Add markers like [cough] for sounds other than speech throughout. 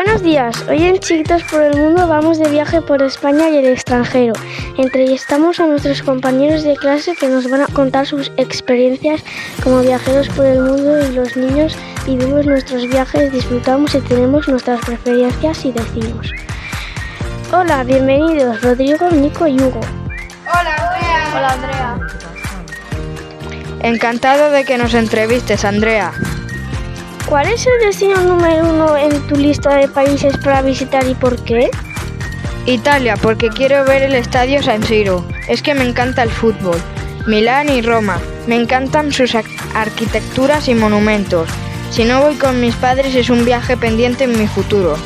Buenos días, hoy en Chiquitos por el Mundo vamos de viaje por España y el extranjero. Entrevistamos a nuestros compañeros de clase que nos van a contar sus experiencias como viajeros por el mundo y los niños vivimos nuestros viajes, disfrutamos y tenemos nuestras preferencias y decimos. Hola, bienvenidos Rodrigo, Nico y Hugo. Hola Andrea. Hola Andrea. Encantado de que nos entrevistes, Andrea. ¿Cuál es el destino número uno en tu lista de países para visitar y por qué? Italia, porque quiero ver el estadio San Siro. Es que me encanta el fútbol. Milán y Roma. Me encantan sus arquitecturas y monumentos. Si no voy con mis padres es un viaje pendiente en mi futuro.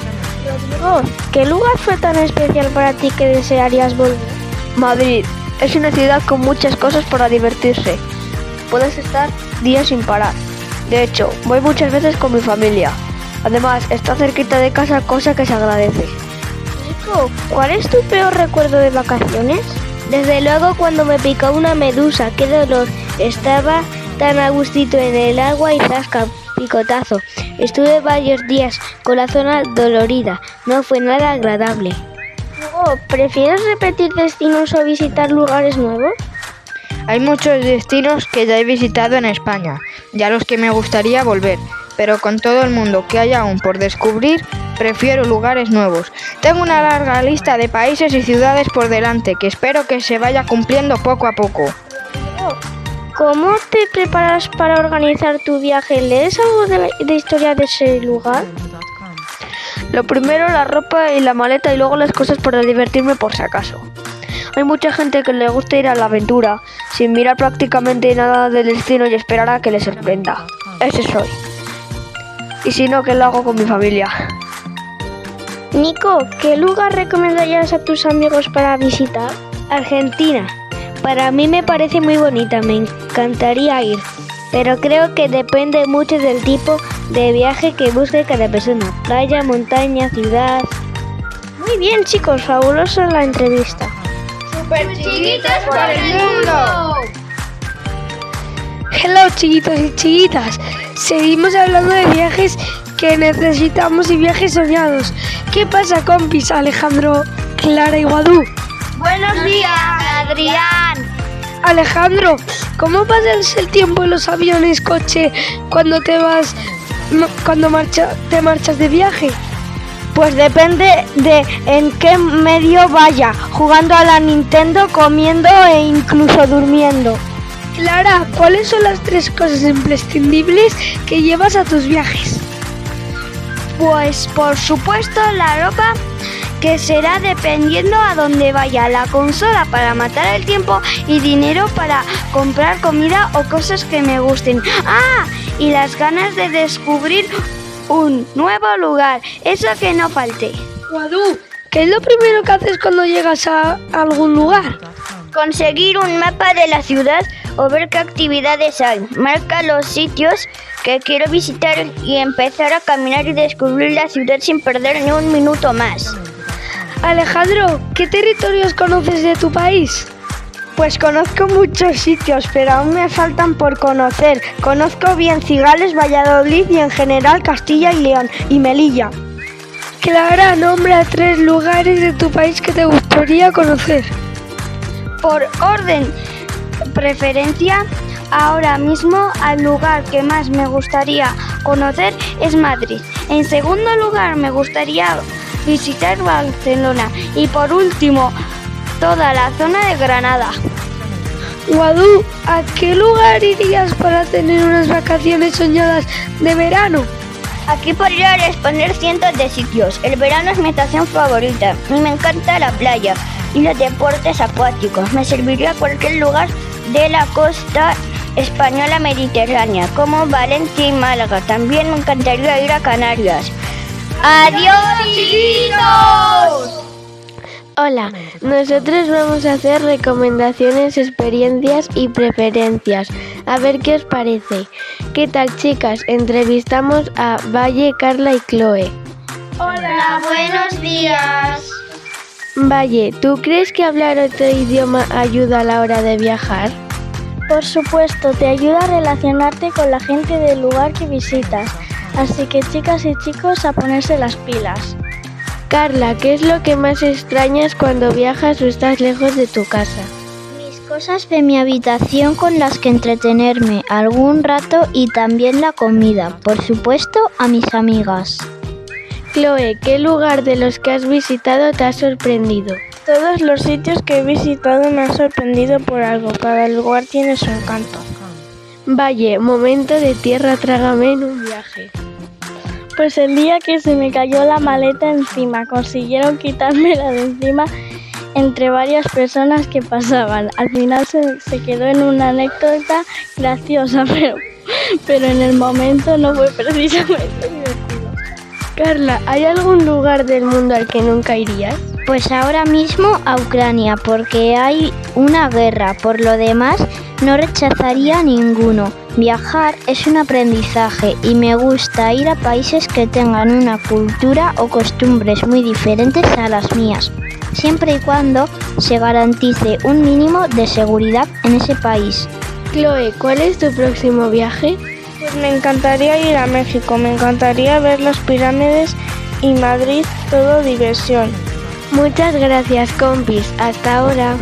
Rodrigo, ¿qué lugar fue tan especial para ti que desearías volver? Madrid. Es una ciudad con muchas cosas para divertirse. Puedes estar días sin parar. De hecho, voy muchas veces con mi familia. Además, está cerquita de casa, cosa que se agradece. Nico, ¿cuál es tu peor recuerdo de vacaciones? Desde luego cuando me picó una medusa, qué dolor. Estaba tan a gustito en el agua y zasca, picotazo. Estuve varios días con la zona dolorida. No fue nada agradable. Hugo, ¿prefieres repetir destinos o visitar lugares nuevos? Hay muchos destinos que ya he visitado en España y a los que me gustaría volver, pero con todo el mundo que hay aún por descubrir, prefiero lugares nuevos. Tengo una larga lista de países y ciudades por delante que espero que se vaya cumpliendo poco a poco. ¿Cómo te preparas para organizar tu viaje? ¿Lees algo de, la, de historia de ese lugar? Lo primero la ropa y la maleta y luego las cosas para divertirme por si acaso. Hay mucha gente que le gusta ir a la aventura, sin mirar prácticamente nada del destino y esperar a que le sorprenda. Ese soy. Y si no, que lo hago con mi familia. Nico, ¿qué lugar recomendarías a tus amigos para visitar? Argentina. Para mí me parece muy bonita, me encantaría ir. Pero creo que depende mucho del tipo de viaje que busque cada persona. Playa, montaña, ciudad. Muy bien chicos, fabulosa la entrevista. Super chiquitas por el mundo. Hello chiquitos y chiquitas. Seguimos hablando de viajes que necesitamos y viajes soñados. ¿Qué pasa compis Alejandro, Clara y Guadú? Buenos días, Adrián. Alejandro, ¿cómo pasas el tiempo en los aviones, coche, cuando te vas, cuando marcha, te marchas de viaje? Pues depende de en qué medio vaya, jugando a la Nintendo, comiendo e incluso durmiendo. Clara, ¿cuáles son las tres cosas imprescindibles que llevas a tus viajes? Pues por supuesto la ropa que será dependiendo a dónde vaya, la consola para matar el tiempo y dinero para comprar comida o cosas que me gusten. Ah, y las ganas de descubrir un nuevo lugar, eso que no falte. Guadú, ¿qué es lo primero que haces cuando llegas a algún lugar? Conseguir un mapa de la ciudad o ver qué actividades hay. Marca los sitios que quiero visitar y empezar a caminar y descubrir la ciudad sin perder ni un minuto más. Alejandro, ¿qué territorios conoces de tu país? Pues conozco muchos sitios, pero aún me faltan por conocer. Conozco bien Cigales, Valladolid y en general Castilla y León y Melilla. Clara, nombra tres lugares de tu país que te gustaría conocer. Por orden, preferencia, ahora mismo al lugar que más me gustaría conocer es Madrid. En segundo lugar, me gustaría visitar Barcelona. Y por último, toda la zona de Granada. Guadú, ¿a qué lugar irías para tener unas vacaciones soñadas de verano? Aquí podría responder cientos de sitios. El verano es mi estación favorita y me encanta la playa y los deportes acuáticos. Me serviría cualquier lugar de la costa española mediterránea, como Valencia y Málaga. También me encantaría ir a Canarias. ¡Adiós, chiquitos! Hola, nosotros vamos a hacer recomendaciones, experiencias y preferencias. A ver qué os parece. ¿Qué tal chicas? Entrevistamos a Valle, Carla y Chloe. Hola, buenos días. Valle, ¿tú crees que hablar otro idioma ayuda a la hora de viajar? Por supuesto, te ayuda a relacionarte con la gente del lugar que visitas. Así que chicas y chicos, a ponerse las pilas. Carla, ¿qué es lo que más extrañas cuando viajas o estás lejos de tu casa? Mis cosas de mi habitación con las que entretenerme algún rato y también la comida, por supuesto, a mis amigas. Chloe, ¿qué lugar de los que has visitado te ha sorprendido? Todos los sitios que he visitado me han sorprendido por algo, cada lugar tiene su encanto. Valle, momento de tierra trágame en un viaje. Pues el día que se me cayó la maleta encima, consiguieron quitármela de encima entre varias personas que pasaban. Al final se, se quedó en una anécdota graciosa, [laughs] pero, pero en el momento no fue precisamente divertido. Carla, ¿hay algún lugar del mundo al que nunca irías? Pues ahora mismo a Ucrania, porque hay una guerra. Por lo demás, no rechazaría ninguno. Viajar es un aprendizaje y me gusta ir a países que tengan una cultura o costumbres muy diferentes a las mías, siempre y cuando se garantice un mínimo de seguridad en ese país. Chloe, ¿cuál es tu próximo viaje? Pues me encantaría ir a México, me encantaría ver las pirámides y Madrid, todo diversión. Muchas gracias, compis. Hasta ahora.